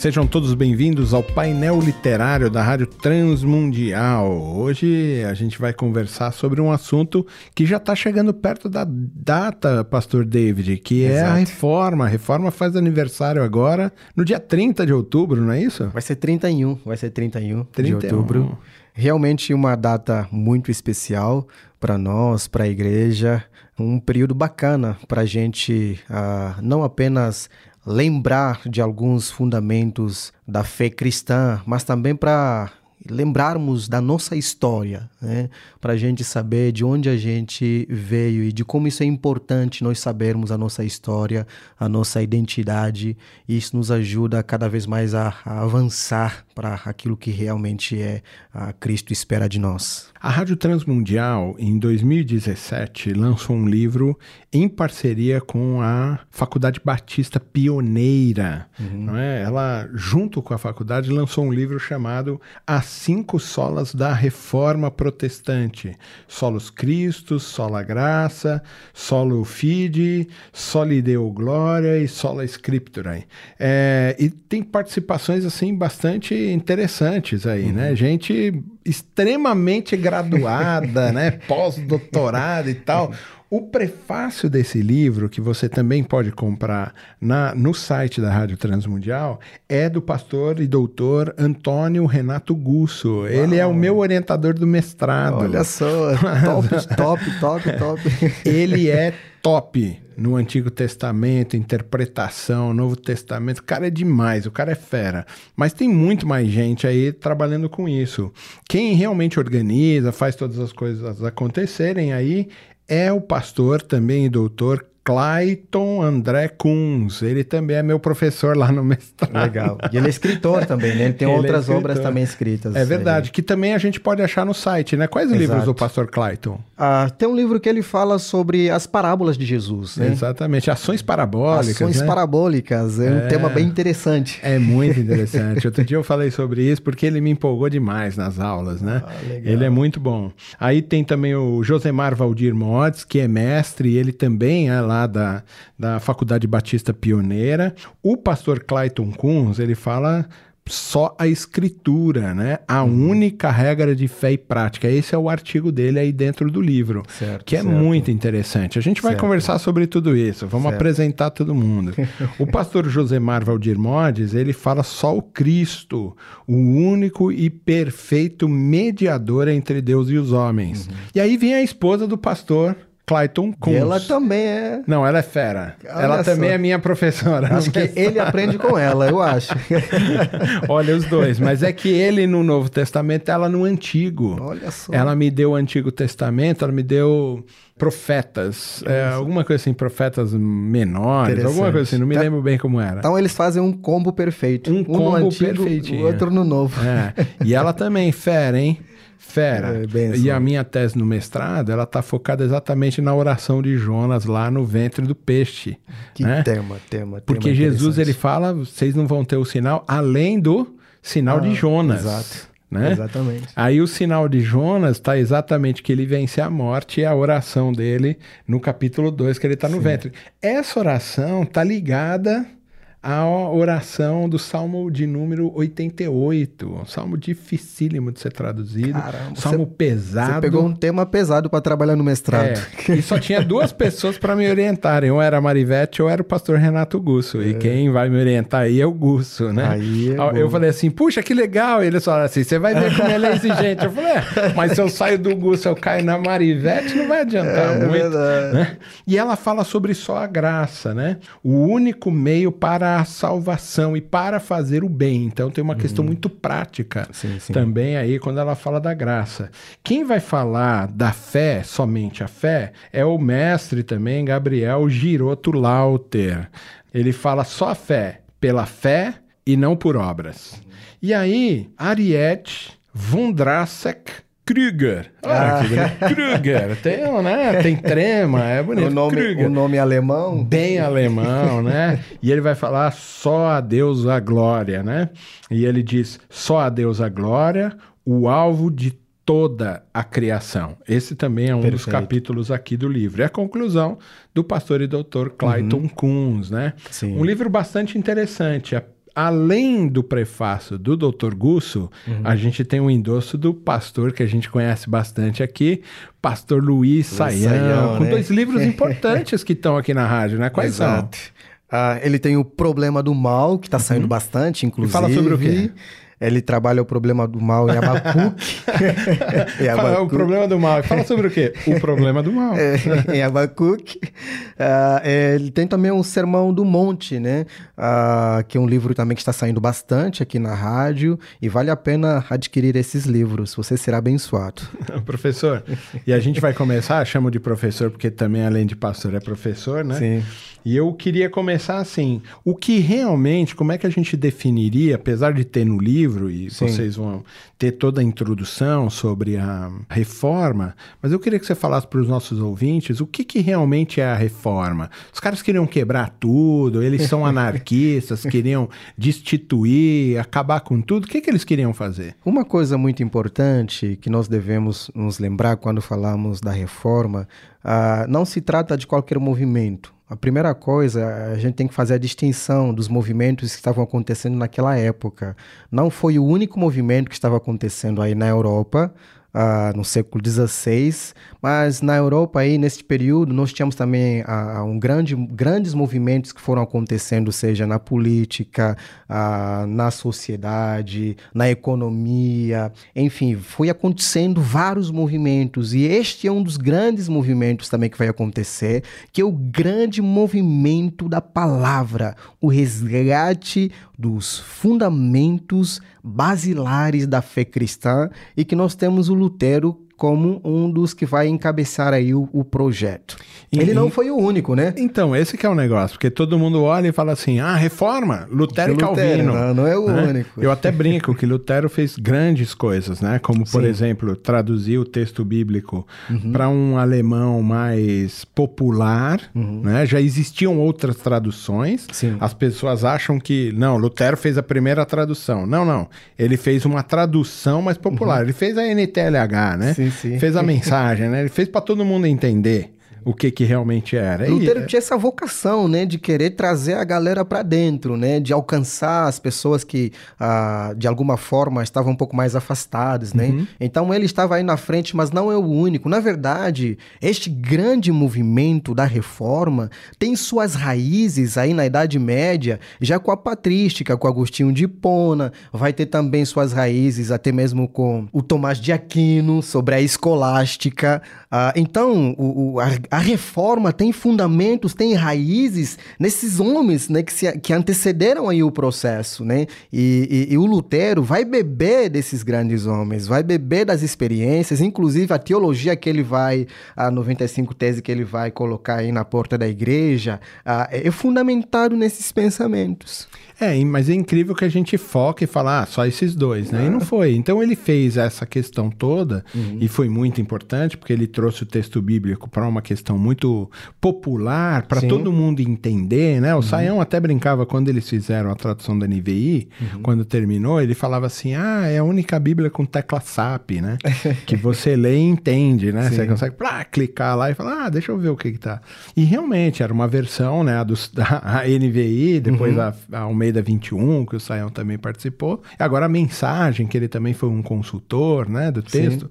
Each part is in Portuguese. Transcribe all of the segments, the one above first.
Sejam todos bem-vindos ao painel literário da Rádio Transmundial. Hoje a gente vai conversar sobre um assunto que já está chegando perto da data, Pastor David, que Exato. é a reforma. A reforma faz aniversário agora no dia 30 de outubro, não é isso? Vai ser 31, vai ser 31, 31. de outubro. Realmente uma data muito especial para nós, para a igreja, um período bacana para a gente uh, não apenas lembrar de alguns fundamentos da fé cristã, mas também para lembrarmos da nossa história, né? para a gente saber de onde a gente veio e de como isso é importante nós sabermos a nossa história, a nossa identidade. E isso nos ajuda cada vez mais a, a avançar para aquilo que realmente é a Cristo espera de nós. A Rádio Transmundial, em 2017, lançou um livro em parceria com a Faculdade Batista Pioneira. Uhum. Não é? Ela, junto com a faculdade, lançou um livro chamado As Cinco Solas da Reforma Protestante: Solos Cristos, Sola Graça, Solo Fide, Soli Deo Glória e Sola Scriptura. É, e tem participações assim bastante interessantes aí, né? uhum. né? Gente extremamente graduada, né? Pós-doutorado e tal. O prefácio desse livro, que você também pode comprar na, no site da Rádio Transmundial, é do pastor e doutor Antônio Renato Gusso. Uau. Ele é o meu orientador do mestrado. Olha só, top, top, top, top. Ele é top no Antigo Testamento, interpretação, Novo Testamento. O cara é demais, o cara é fera. Mas tem muito mais gente aí trabalhando com isso. Quem realmente organiza, faz todas as coisas acontecerem aí é o pastor também e doutor Clayton André Kunz. Ele também é meu professor lá no mestrado. Legal. E ele é escritor também, né? Ele tem ele é outras é obras também escritas. É verdade, aí. que também a gente pode achar no site, né? Quais Exato. livros do pastor Clayton? Ah, tem um livro que ele fala sobre as parábolas de Jesus, né? Exatamente, ações parabólicas. Ações né? parabólicas, é, é, um tema bem interessante. É muito interessante. Outro dia eu falei sobre isso porque ele me empolgou demais nas aulas, né? Ah, ele é muito bom. Aí tem também o Josemar Valdir Modes, que é mestre, e ele também é lá da, da Faculdade Batista Pioneira. O pastor Clayton Kunz, ele fala só a escritura, né? A uhum. única regra de fé e prática. Esse é o artigo dele aí dentro do livro, certo, que é certo. muito interessante. A gente vai certo. conversar sobre tudo isso. Vamos apresentar todo mundo. o pastor Josemar Valdir Modes, ele fala só o Cristo, o único e perfeito mediador entre Deus e os homens. Uhum. E aí vem a esposa do pastor Clayton Kunz. Ela também é. Não, ela é fera. Olha ela só. também é minha professora. Acho que ele aprende com ela, eu acho. Olha os dois. Mas é que ele no Novo Testamento, ela no Antigo. Olha só. Ela me deu o Antigo Testamento, ela me deu profetas, é, alguma coisa assim, profetas menores, alguma coisa assim, não me tá, lembro bem como era. Então eles fazem um combo perfeito. Um, um combo no antigo, o outro no novo. É. E ela também, fera, hein? Fera. É, e a minha tese no mestrado, ela está focada exatamente na oração de Jonas lá no ventre do peixe. Que né? tema, tema. Porque tema Jesus ele fala, vocês não vão ter o sinal além do sinal ah, de Jonas. Exato. Né? Exatamente. Aí o sinal de Jonas está exatamente que ele vence a morte e a oração dele no capítulo 2, que ele está no ventre. Essa oração está ligada a oração do Salmo de número 88. Um salmo dificílimo de ser traduzido. Caramba, salmo você, pesado. Você pegou um tema pesado para trabalhar no mestrado. É, e só tinha duas pessoas para me orientarem. Ou era a Marivete ou era o pastor Renato Gusso. É. E quem vai me orientar aí é o Gusso, né? Aí é eu falei assim, puxa, que legal. E eles falaram assim, você vai ver como ele é exigente. Eu falei, é, mas se eu saio do Gusso, eu caio na Marivete, não vai adiantar é, muito. Né? E ela fala sobre só a graça, né? O único meio para a salvação e para fazer o bem. Então tem uma uhum. questão muito prática sim, sim. também aí quando ela fala da graça. Quem vai falar da fé, somente a fé, é o mestre também, Gabriel Giroto Lauter. Ele fala só a fé, pela fé e não por obras. E aí, Ariete Vondrasek Krüger. Ah, ah. Krüger. Tem, né? Tem trema, é bonito. O nome, Krüger. o nome alemão. Bem alemão, né? E ele vai falar só a Deus a glória, né? E ele diz só a Deus a glória, o alvo de toda a criação. Esse também é um Perfeito. dos capítulos aqui do livro. É a conclusão do pastor e doutor Clayton uhum. Kunz, né? Sim. Um livro bastante interessante. Além do prefácio do Dr. Gusso, uhum. a gente tem um endosso do pastor que a gente conhece bastante aqui, pastor Luiz, Saião, Saião com né? dois livros importantes que estão aqui na rádio, né? Quais Exato. são? Ah, ele tem o Problema do Mal, que está saindo uhum. bastante, inclusive. E fala sobre o quê? Ele trabalha o problema do mal em Abacuque. em Fala, o problema do mal. Fala sobre o quê? O problema do mal. É, em Abacuque. Uh, ele tem também um Sermão do Monte, né? Uh, que é um livro também que está saindo bastante aqui na rádio. E vale a pena adquirir esses livros. Você será abençoado. professor, e a gente vai começar, chamo de professor porque também, além de pastor, é professor, né? Sim. E eu queria começar assim: o que realmente, como é que a gente definiria, apesar de ter no livro, e Sim. vocês vão ter toda a introdução sobre a reforma, mas eu queria que você falasse para os nossos ouvintes o que, que realmente é a reforma. Os caras queriam quebrar tudo, eles são anarquistas, queriam destituir, acabar com tudo. O que, que eles queriam fazer? Uma coisa muito importante que nós devemos nos lembrar quando falamos da reforma, uh, não se trata de qualquer movimento a primeira coisa, a gente tem que fazer a distinção dos movimentos que estavam acontecendo naquela época. Não foi o único movimento que estava acontecendo aí na Europa, uh, no século XVI, mas na Europa aí nesse período nós tínhamos também uh, um grande, grandes movimentos que foram acontecendo, seja na política, uh, na sociedade, na economia, enfim, foi acontecendo vários movimentos. E este é um dos grandes movimentos também que vai acontecer, que é o grande movimento da palavra, o resgate dos fundamentos basilares da fé cristã e que nós temos o Lutero como um dos que vai encabeçar aí o, o projeto. E, Ele não foi o único, né? Então, esse que é o negócio, porque todo mundo olha e fala assim, ah, reforma, Lutero e Calvino. Não, não é o né? único. Eu até brinco que Lutero fez grandes coisas, né? Como, por Sim. exemplo, traduzir o texto bíblico uhum. para um alemão mais popular, uhum. né? Já existiam outras traduções. Sim. As pessoas acham que, não, Lutero fez a primeira tradução. Não, não. Ele fez uma tradução mais popular. Uhum. Ele fez a NTLH, né? Sim sim. Fez a mensagem, né? Ele fez para todo mundo entender o que que realmente era. Lutero e, tinha essa vocação, né, de querer trazer a galera para dentro, né, de alcançar as pessoas que ah, de alguma forma estavam um pouco mais afastadas, né. Uhum. Então ele estava aí na frente, mas não é o único. Na verdade, este grande movimento da reforma tem suas raízes aí na Idade Média, já com a patrística, com Agostinho de Hipona, vai ter também suas raízes até mesmo com o Tomás de Aquino sobre a escolástica. Ah, então, o, o a, a reforma tem fundamentos, tem raízes nesses homens né, que, se, que antecederam aí o processo. Né? E, e, e, o Lutero vai beber desses grandes homens, vai beber das experiências, inclusive a teologia que ele vai, a 95 tese que ele vai colocar aí na porta da igreja, é fundamentado nesses pensamentos. É, mas é incrível que a gente foque e fala, ah, só esses dois, né? E não foi. Então ele fez essa questão toda uhum. e foi muito importante porque ele trouxe o texto bíblico para uma questão muito popular, para todo mundo entender, né? O uhum. Saião até brincava quando eles fizeram a tradução da NVI, uhum. quando terminou, ele falava assim: ah, é a única Bíblia com tecla SAP, né? que você lê e entende, né? Sim. Você consegue plá, clicar lá e falar, ah, deixa eu ver o que que tá. E realmente era uma versão, né? A, do, a NVI, depois uhum. a, a Almeida Almeida 21, que o Saião também participou. Agora a mensagem, que ele também foi um consultor né, do texto,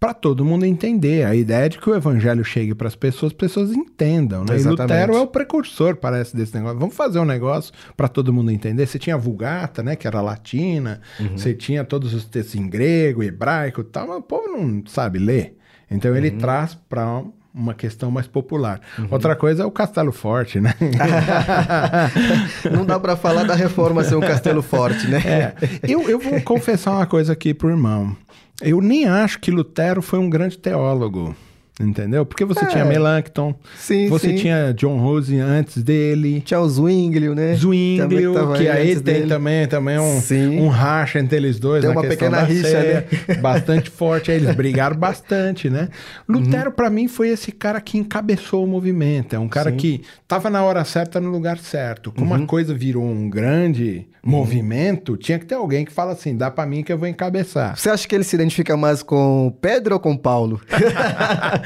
para todo mundo entender. A ideia de que o evangelho chegue para as pessoas, as pessoas entendam. Né? E Lutero é o precursor, parece, desse negócio. Vamos fazer um negócio para todo mundo entender. Você tinha a Vulgata, né, que era latina, uhum. você tinha todos os textos em grego, hebraico tal, mas o povo não sabe ler. Então ele uhum. traz para uma questão mais popular. Uhum. Outra coisa é o Castelo Forte, né? Não dá para falar da reforma ser um Castelo Forte, né? É. Eu, eu vou confessar uma coisa aqui pro irmão. Eu nem acho que Lutero foi um grande teólogo. Entendeu? Porque você é. tinha Melanchthon, sim, você sim. tinha John Rose antes dele. Tinha o Zwinglio, né? Zwinglio, que, que aí tem dele. também, também um, um racha entre eles dois tem uma pequena rixa, né? Bastante forte, aí eles brigaram bastante, né? Lutero, uhum. para mim, foi esse cara que encabeçou o movimento. É um cara que tava na hora certa, no lugar certo. Como uhum. uma coisa virou um grande uhum. movimento, tinha que ter alguém que fala assim, dá para mim que eu vou encabeçar. Você acha que ele se identifica mais com Pedro ou com Paulo?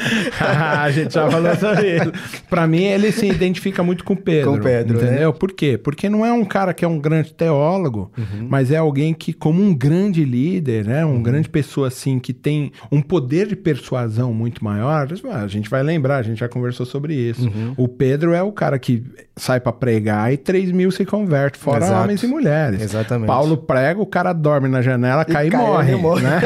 a gente já falou sobre isso. Para mim, ele se identifica muito com Pedro. Com Pedro, né? entendeu? Né? Por quê? Porque não é um cara que é um grande teólogo, uhum. mas é alguém que, como um grande líder, né, um uhum. grande pessoa assim que tem um poder de persuasão muito maior. A gente vai lembrar, a gente já conversou sobre isso. Uhum. O Pedro é o cara que sai para pregar e 3 mil se converte, fora Exato. homens e mulheres. Exatamente. Paulo prega, o cara dorme na janela, cai e, cai morre. E morre. Né?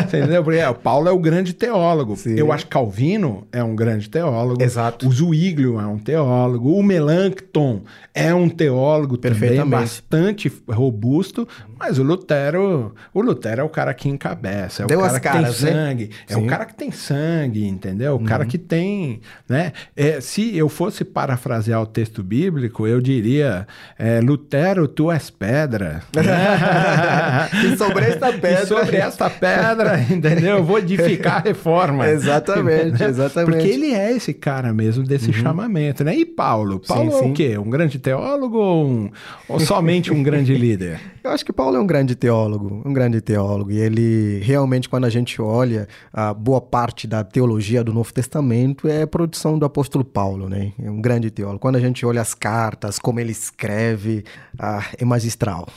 Entendeu? Porque é, o Paulo é o grande teólogo. Sim. Eu acho que Calvino é um grande teólogo. Exato. O Zuíglio é um teólogo. O Melanchthon é um teólogo também bastante robusto. Mas o Lutero, o Lutero é o cara que encabeça. É Deu o cara as caras, que tem né? sangue. É Sim. o cara que tem sangue, entendeu? O uhum. cara que tem, né? É, se eu fosse parafrasear o texto bíblico, eu diria: é, Lutero, tu és pedra. e sobre esta pedra. E sobre esta pedra, entendeu? Eu vou edificar a reforma. Exatamente, exatamente. Porque ele é esse cara mesmo desse uhum. chamamento, né? E Paulo? Paulo sim, é sim. o quê? Um grande teólogo ou, um, ou somente um grande líder? Eu acho que Paulo é um grande teólogo, um grande teólogo. E ele realmente, quando a gente olha a boa parte da teologia do Novo Testamento, é produção do apóstolo Paulo, né? É um grande teólogo. Quando a gente olha as cartas, como ele escreve, ah, é magistral.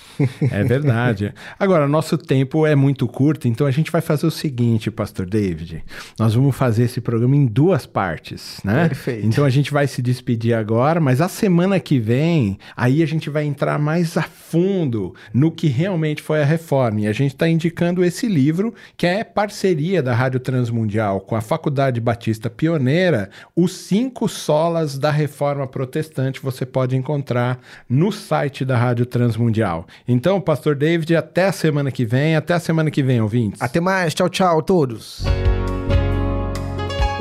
É verdade. Agora, nosso tempo é muito curto, então a gente vai fazer o seguinte, Pastor David. Nós vamos fazer esse programa em duas partes, né? Perfeito. Então a gente vai se despedir agora, mas a semana que vem, aí a gente vai entrar mais a fundo no que realmente foi a reforma. E a gente está indicando esse livro, que é parceria da Rádio Transmundial com a Faculdade Batista Pioneira, Os Cinco Solas da Reforma Protestante. Você pode encontrar no site da Rádio Transmundial. Então, Pastor David, até a semana que vem. Até a semana que vem, ouvintes. Até mais. Tchau, tchau, todos.